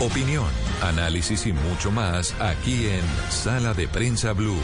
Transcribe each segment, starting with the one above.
Opinión, análisis y mucho más aquí en Sala de Prensa Blue.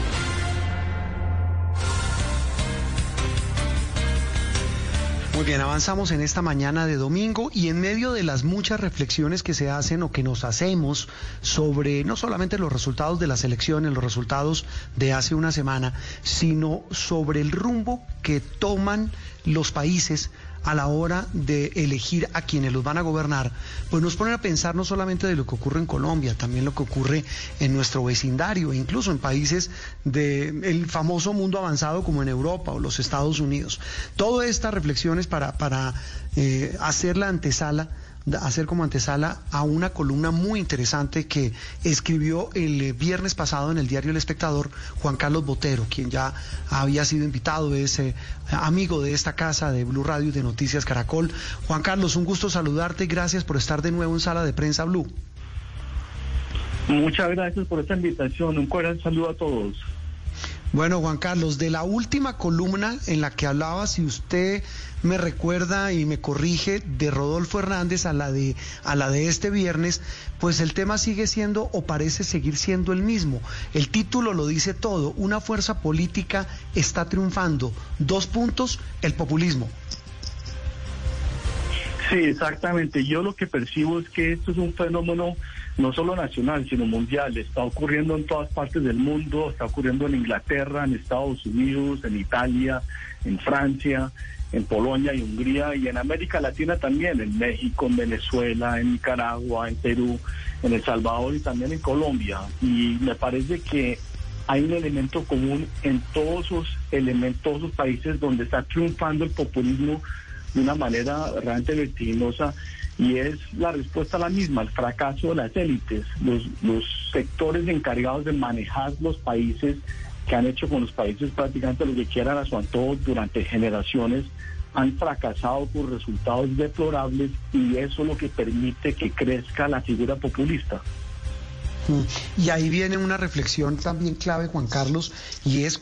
Muy bien, avanzamos en esta mañana de domingo y en medio de las muchas reflexiones que se hacen o que nos hacemos sobre no solamente los resultados de las elecciones, los resultados de hace una semana, sino sobre el rumbo que toman los países a la hora de elegir a quienes los van a gobernar, pues nos ponen a pensar no solamente de lo que ocurre en Colombia, también lo que ocurre en nuestro vecindario, incluso en países del famoso mundo avanzado como en Europa o los Estados Unidos. Todas estas reflexiones para, para eh, hacer la antesala hacer como antesala a una columna muy interesante que escribió el eh, viernes pasado en el diario El Espectador Juan Carlos Botero, quien ya había sido invitado, es eh, amigo de esta casa de Blue Radio y de Noticias Caracol. Juan Carlos, un gusto saludarte y gracias por estar de nuevo en Sala de Prensa Blue. Muchas gracias por esta invitación. Un cordial saludo a todos. Bueno, Juan Carlos, de la última columna en la que hablaba, si usted me recuerda y me corrige de Rodolfo Hernández a la de a la de este viernes, pues el tema sigue siendo o parece seguir siendo el mismo. El título lo dice todo, una fuerza política está triunfando. Dos puntos, el populismo. Sí, exactamente. Yo lo que percibo es que esto es un fenómeno no solo nacional, sino mundial. Está ocurriendo en todas partes del mundo, está ocurriendo en Inglaterra, en Estados Unidos, en Italia, en Francia, en Polonia y Hungría y en América Latina también, en México, en Venezuela, en Nicaragua, en Perú, en El Salvador y también en Colombia. Y me parece que hay un elemento común en todos esos elementos, todos esos países donde está triunfando el populismo de una manera realmente vertiginosa y es la respuesta la misma, el fracaso de las élites, los, los sectores encargados de manejar los países que han hecho con los países prácticamente lo que quieran a su antojo durante generaciones, han fracasado por resultados deplorables y eso es lo que permite que crezca la figura populista. Y ahí viene una reflexión también clave, Juan Carlos, y es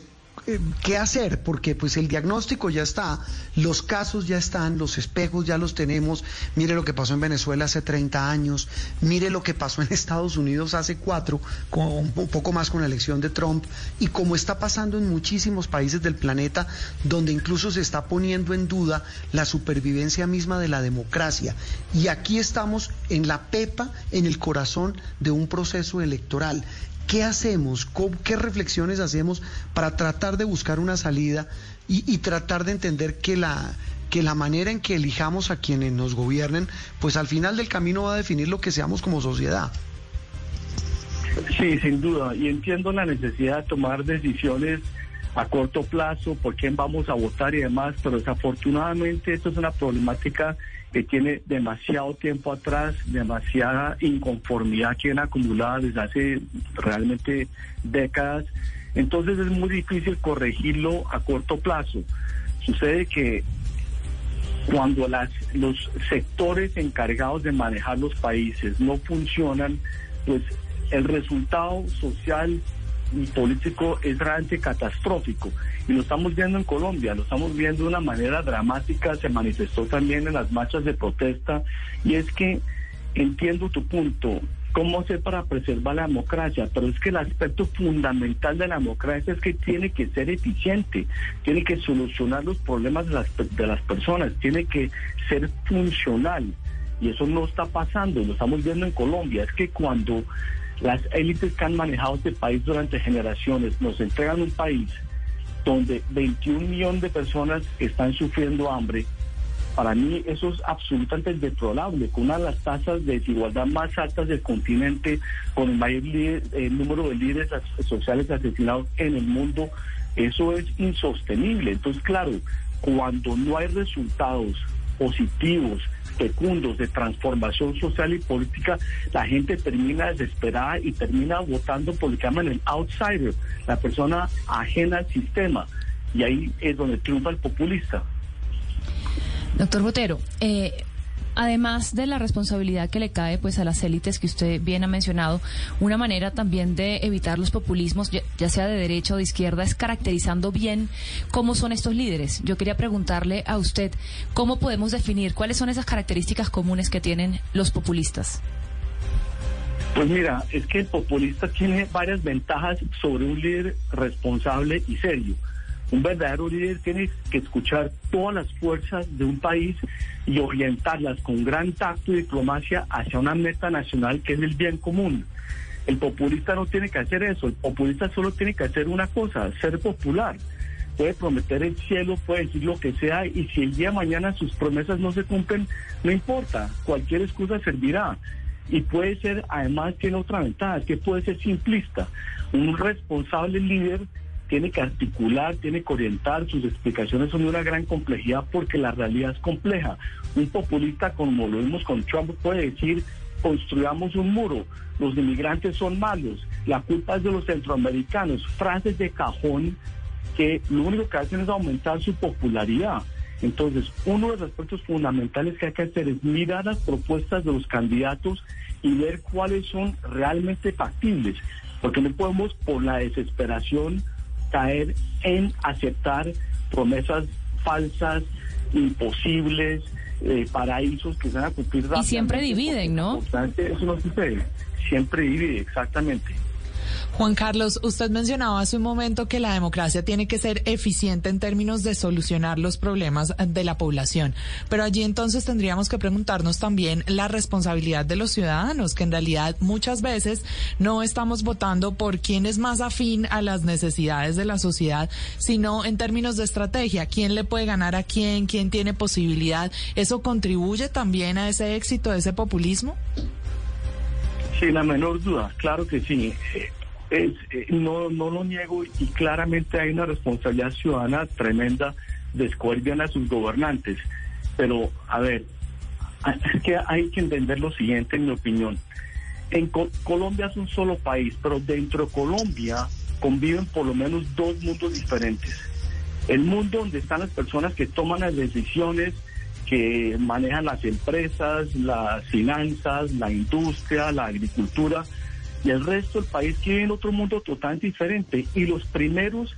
qué hacer, porque pues el diagnóstico ya está, los casos ya están, los espejos ya los tenemos. Mire lo que pasó en Venezuela hace 30 años, mire lo que pasó en Estados Unidos hace cuatro, con, un poco más con la elección de Trump, y como está pasando en muchísimos países del planeta, donde incluso se está poniendo en duda la supervivencia misma de la democracia. Y aquí estamos en la pepa, en el corazón de un proceso electoral. ¿Qué hacemos? ¿Qué reflexiones hacemos para tratar de buscar una salida y, tratar de entender que la, que la manera en que elijamos a quienes nos gobiernen, pues al final del camino va a definir lo que seamos como sociedad? Sí, sin duda. Y entiendo la necesidad de tomar decisiones a corto plazo, por quién vamos a votar y demás, pero desafortunadamente esto es una problemática que tiene demasiado tiempo atrás, demasiada inconformidad que viene acumulada desde hace realmente décadas. Entonces es muy difícil corregirlo a corto plazo. Sucede que cuando las, los sectores encargados de manejar los países no funcionan, pues el resultado social político es realmente catastrófico. Y lo estamos viendo en Colombia, lo estamos viendo de una manera dramática, se manifestó también en las marchas de protesta. Y es que entiendo tu punto, cómo hacer para preservar la democracia, pero es que el aspecto fundamental de la democracia es que tiene que ser eficiente, tiene que solucionar los problemas de las, de las personas, tiene que ser funcional. Y eso no está pasando, lo estamos viendo en Colombia. Es que cuando las élites que han manejado este país durante generaciones nos entregan un país donde 21 millones de personas están sufriendo hambre. Para mí eso es absolutamente deplorable, con una de las tasas de desigualdad más altas del continente, con el mayor número de líderes sociales asesinados en el mundo, eso es insostenible. Entonces, claro, cuando no hay resultados positivos, fecundos de transformación social y política, la gente termina desesperada y termina votando por lo que llaman el outsider, la persona ajena al sistema. Y ahí es donde triunfa el populista. Doctor Botero, eh, además de la responsabilidad que le cae pues a las élites que usted bien ha mencionado, una manera también de evitar los populismos, ya sea de derecha o de izquierda, es caracterizando bien cómo son estos líderes. Yo quería preguntarle a usted cómo podemos definir cuáles son esas características comunes que tienen los populistas. Pues mira, es que el populista tiene varias ventajas sobre un líder responsable y serio. Un verdadero líder tiene que escuchar todas las fuerzas de un país y orientarlas con gran tacto y diplomacia hacia una meta nacional que es el bien común. El populista no tiene que hacer eso, el populista solo tiene que hacer una cosa, ser popular. Puede prometer el cielo, puede decir lo que sea y si el día de mañana sus promesas no se cumplen, no importa, cualquier excusa servirá. Y puede ser, además tiene otra ventaja, que puede ser simplista. Un responsable líder tiene que articular, tiene que orientar, sus explicaciones son de una gran complejidad porque la realidad es compleja. Un populista, como lo vimos con Trump, puede decir, construyamos un muro, los inmigrantes son malos, la culpa es de los centroamericanos, frases de cajón que lo único que hacen es aumentar su popularidad. Entonces, uno de los aspectos fundamentales que hay que hacer es mirar las propuestas de los candidatos y ver cuáles son realmente factibles, porque no podemos por la desesperación caer en aceptar promesas falsas, imposibles, eh, paraísos que se van a cumplir Y siempre dividen, ¿no? Eso no sucede. Siempre divide, exactamente. Juan Carlos, usted mencionaba hace un momento que la democracia tiene que ser eficiente en términos de solucionar los problemas de la población, pero allí entonces tendríamos que preguntarnos también la responsabilidad de los ciudadanos, que en realidad muchas veces no estamos votando por quién es más afín a las necesidades de la sociedad, sino en términos de estrategia, quién le puede ganar a quién, quién tiene posibilidad. ¿Eso contribuye también a ese éxito de ese populismo? Sin la menor duda, claro que sí. Es, eh, no, no lo niego y claramente hay una responsabilidad ciudadana tremenda de escoger bien a sus gobernantes. Pero, a ver, es que hay que entender lo siguiente, en mi opinión. En Colombia es un solo país, pero dentro de Colombia conviven por lo menos dos mundos diferentes. El mundo donde están las personas que toman las decisiones, que manejan las empresas, las finanzas, la industria, la agricultura, y el resto del país vive en otro mundo totalmente diferente. Y los primeros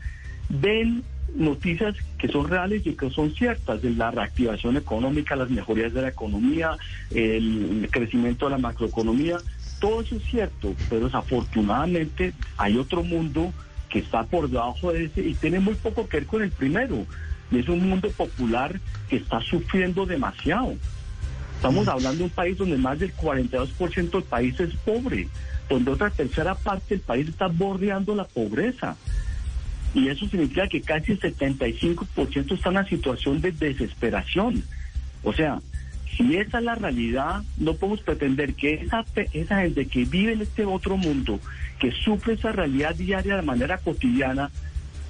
ven noticias que son reales y que son ciertas, de la reactivación económica, las mejorías de la economía, el crecimiento de la macroeconomía, todo eso es cierto, pero desafortunadamente hay otro mundo que está por debajo de ese y tiene muy poco que ver con el primero. Es un mundo popular que está sufriendo demasiado. Estamos hablando de un país donde más del 42% del país es pobre donde otra tercera parte del país está bordeando la pobreza. Y eso significa que casi el 75% está en una situación de desesperación. O sea, si esa es la realidad, no podemos pretender que esa, esa gente que vive en este otro mundo, que sufre esa realidad diaria de manera cotidiana,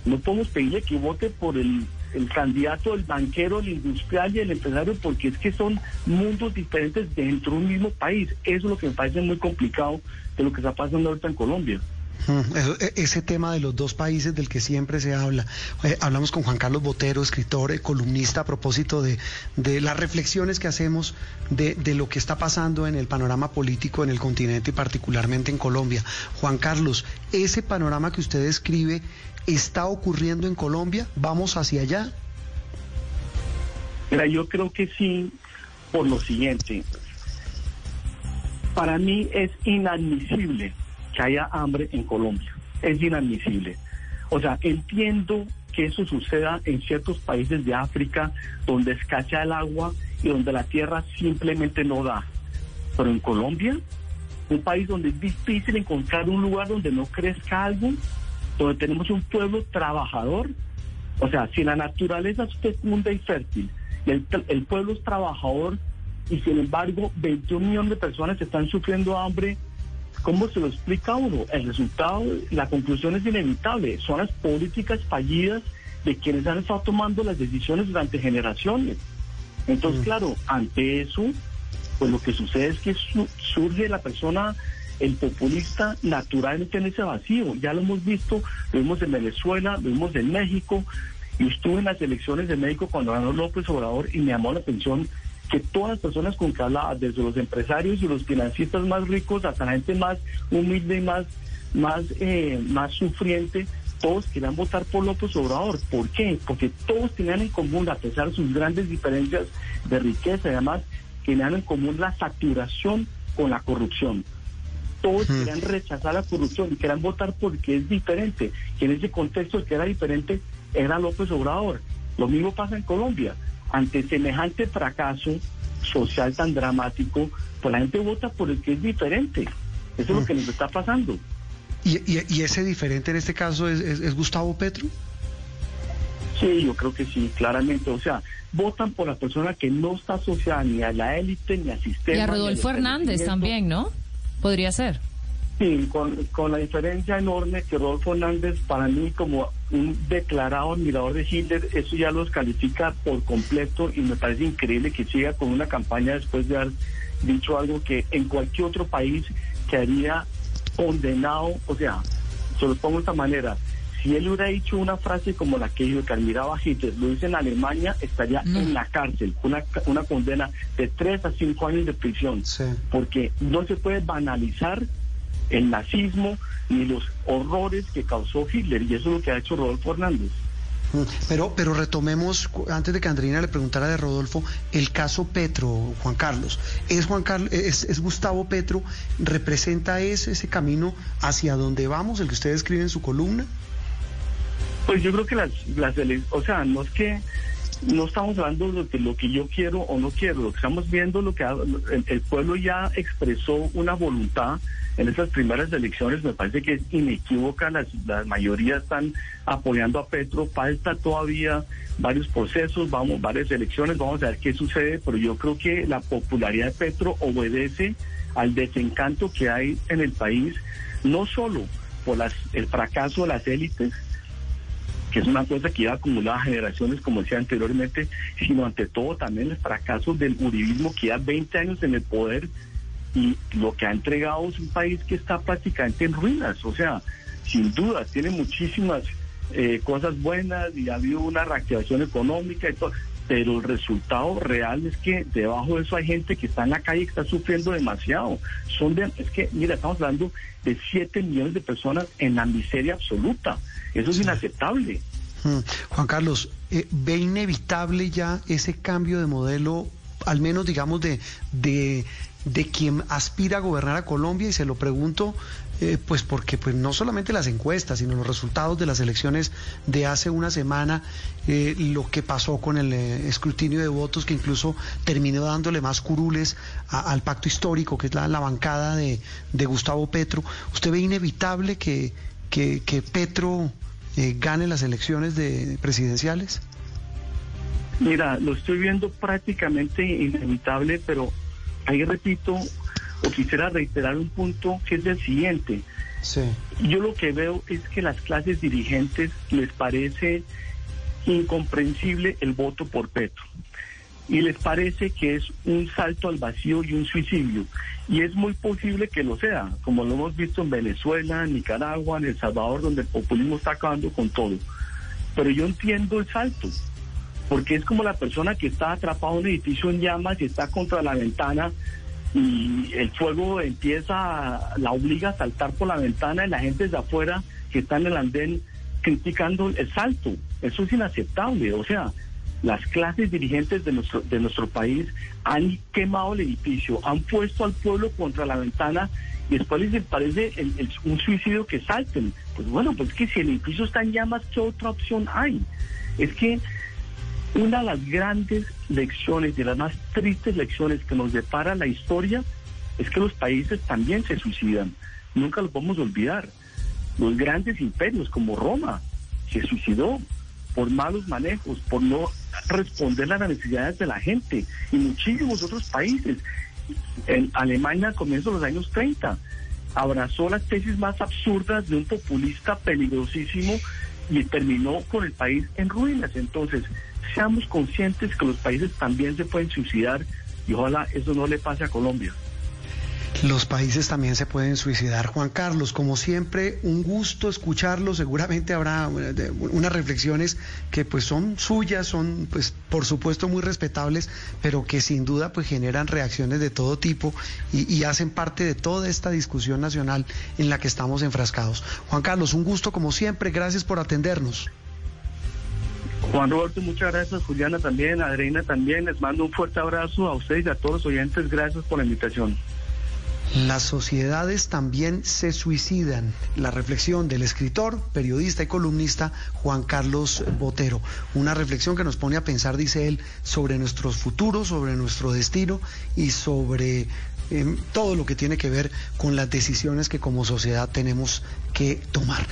no podemos pedirle que vote por el, el candidato, el banquero, el industrial y el empresario, porque es que son mundos diferentes dentro de un mismo país. Eso es lo que me parece muy complicado de lo que está pasando ahorita en Colombia. E, ese tema de los dos países del que siempre se habla. Eh, hablamos con Juan Carlos Botero, escritor, eh, columnista, a propósito de, de las reflexiones que hacemos de, de, lo que está pasando en el panorama político en el continente y particularmente en Colombia. Juan Carlos, ese panorama que usted describe está ocurriendo en Colombia. ¿Vamos hacia allá? Mira, yo creo que sí, por lo siguiente. Para mí es inadmisible que haya hambre en Colombia. Es inadmisible. O sea, entiendo que eso suceda en ciertos países de África donde escasea el agua y donde la tierra simplemente no da. Pero en Colombia, un país donde es difícil encontrar un lugar donde no crezca algo, donde tenemos un pueblo trabajador, o sea, si la naturaleza es fecunda y fértil, el, el pueblo es trabajador, y sin embargo 21 millones de personas están sufriendo hambre, ¿cómo se lo explica uno? El resultado, la conclusión es inevitable, son las políticas fallidas de quienes han estado tomando las decisiones durante generaciones. Entonces, mm. claro, ante eso, pues lo que sucede es que surge la persona, el populista, naturalmente en ese vacío. Ya lo hemos visto, lo vimos en Venezuela, lo vimos en México. y estuve en las elecciones de México cuando ganó López Obrador y me llamó la atención que todas las personas con que hablaba, desde los empresarios y los financistas más ricos hasta la gente más humilde y más, más, eh, más sufriente, todos querían votar por López Obrador. ¿Por qué? Porque todos tenían en común, a pesar de sus grandes diferencias de riqueza y además, tenían en común la saturación con la corrupción. Todos querían rechazar la corrupción y querían votar porque es diferente. Y en ese contexto el que era diferente era López Obrador. Lo mismo pasa en Colombia. Ante semejante fracaso social tan dramático, pues la gente vota por el que es diferente. Eso es lo que nos está pasando. ¿Y, ese diferente en este caso es, Gustavo Petro? Sí, yo creo que sí, claramente. O sea, votan por la persona que no está asociada ni a la élite ni al sistema. Y a Rodolfo Hernández también, ¿no? Podría ser. Sí, con, con la diferencia enorme que Rodolfo Hernández, para mí, como un declarado admirador de Hitler, eso ya los califica por completo y me parece increíble que siga con una campaña después de haber dicho algo que en cualquier otro país quedaría condenado, o sea, se lo pongo de esta manera, si él hubiera dicho una frase como la que dijo que admiraba a Hitler, lo dice en Alemania, estaría en la cárcel, una, una condena de tres a cinco años de prisión, porque no se puede banalizar el nazismo ni los horrores que causó Hitler, y eso es lo que ha hecho Rodolfo Hernández. Mm, pero, pero retomemos, antes de que Andrina le preguntara de Rodolfo, el caso Petro, Juan Carlos. ¿Es, Juan Carlos, es, Gustavo Petro, representa ese, ese camino hacia donde vamos, el que usted escribe en su columna? Pues yo creo que las, las o sea, no es que no estamos hablando de lo que yo quiero o no quiero, lo que estamos viendo, lo que el, pueblo ya expresó una voluntad en esas primeras elecciones, me parece que es inequívoca, las, las mayorías están apoyando a Petro, falta todavía varios procesos, vamos, varias elecciones, vamos a ver qué sucede, pero yo creo que la popularidad de Petro obedece al desencanto que hay en el país, no solo por las, el fracaso de las élites, que es una cosa que lleva acumulada generaciones, como decía anteriormente, sino ante todo también el fracaso del uribismo que lleva 20 años en el poder y lo que ha entregado es un país que está prácticamente en ruinas. O sea, sin duda, tiene muchísimas eh, cosas buenas y ha habido una reactivación económica y todo, pero el resultado real es que debajo de eso hay gente que está en la calle y está sufriendo demasiado. Son de, es que, mira, estamos hablando de 7 millones de personas en la miseria absoluta. Eso es inaceptable. Hmm. Juan Carlos, eh, ¿ve inevitable ya ese cambio de modelo, al menos digamos de, de, de quien aspira a gobernar a Colombia? Y se lo pregunto eh, pues porque pues no solamente las encuestas, sino los resultados de las elecciones de hace una semana, eh, lo que pasó con el escrutinio de votos que incluso terminó dándole más curules al pacto histórico, que es la, bancada de, Gustavo Petro. ¿Usted ve inevitable que, que, Petro gane las elecciones de presidenciales? Mira, lo estoy viendo prácticamente inevitable, pero ahí repito, o quisiera reiterar un punto que es el siguiente. Yo lo que veo es que las clases dirigentes les parece incomprensible el voto por Petro y les parece que es un salto al vacío y un suicidio. Y es muy posible que lo sea, como lo hemos visto en Venezuela, en Nicaragua, en El Salvador, donde el populismo está acabando con todo. Pero yo entiendo el salto, porque es como la persona que está atrapada en un edificio en llamas y está contra la ventana y el fuego empieza, la obliga a saltar por la ventana y la gente de afuera que está en el andén criticando el salto. Eso es inaceptable. O sea, las clases dirigentes de nuestro, de nuestro país han quemado el edificio, han puesto al pueblo contra la ventana y después les parece un suicidio que salten. Pues bueno, pues es que si el edificio está en llamas, ¿qué otra opción hay? Es que una de las grandes lecciones, de las más tristes lecciones que nos depara la historia, es que los países también se suicidan. Nunca los vamos a olvidar. Los grandes imperios como Roma se suicidó por malos manejos, por no responder a las necesidades de la gente. Y muchísimos otros países. En Alemania, a comienzos de los años 30, abrazó las tesis más absurdas de un populista peligrosísimo y terminó con el país en ruinas. Entonces, seamos conscientes que los países también se pueden suicidar y ojalá eso no le pase a Colombia. Los países también se pueden suicidar. Juan Carlos, como siempre, un gusto escucharlo. Seguramente habrá eh, unas reflexiones que pues son suyas, son pues por supuesto muy respetables, pero que sin duda pues generan reacciones de todo tipo y, hacen parte de toda esta discusión nacional en la que estamos enfrascados. Juan Carlos, un gusto como siempre. Gracias por atendernos. Juan Roberto, muchas gracias. Juliana también, Adriana también. Les mando un fuerte abrazo a ustedes y a todos los oyentes. Gracias por la invitación. Las sociedades también se suicidan. La reflexión del escritor, periodista y columnista Juan Carlos Botero. Una reflexión que nos pone a pensar, dice él, sobre nuestros futuros, sobre nuestro destino y sobre em, todo lo que tiene que ver con las decisiones que como sociedad tenemos que tomar.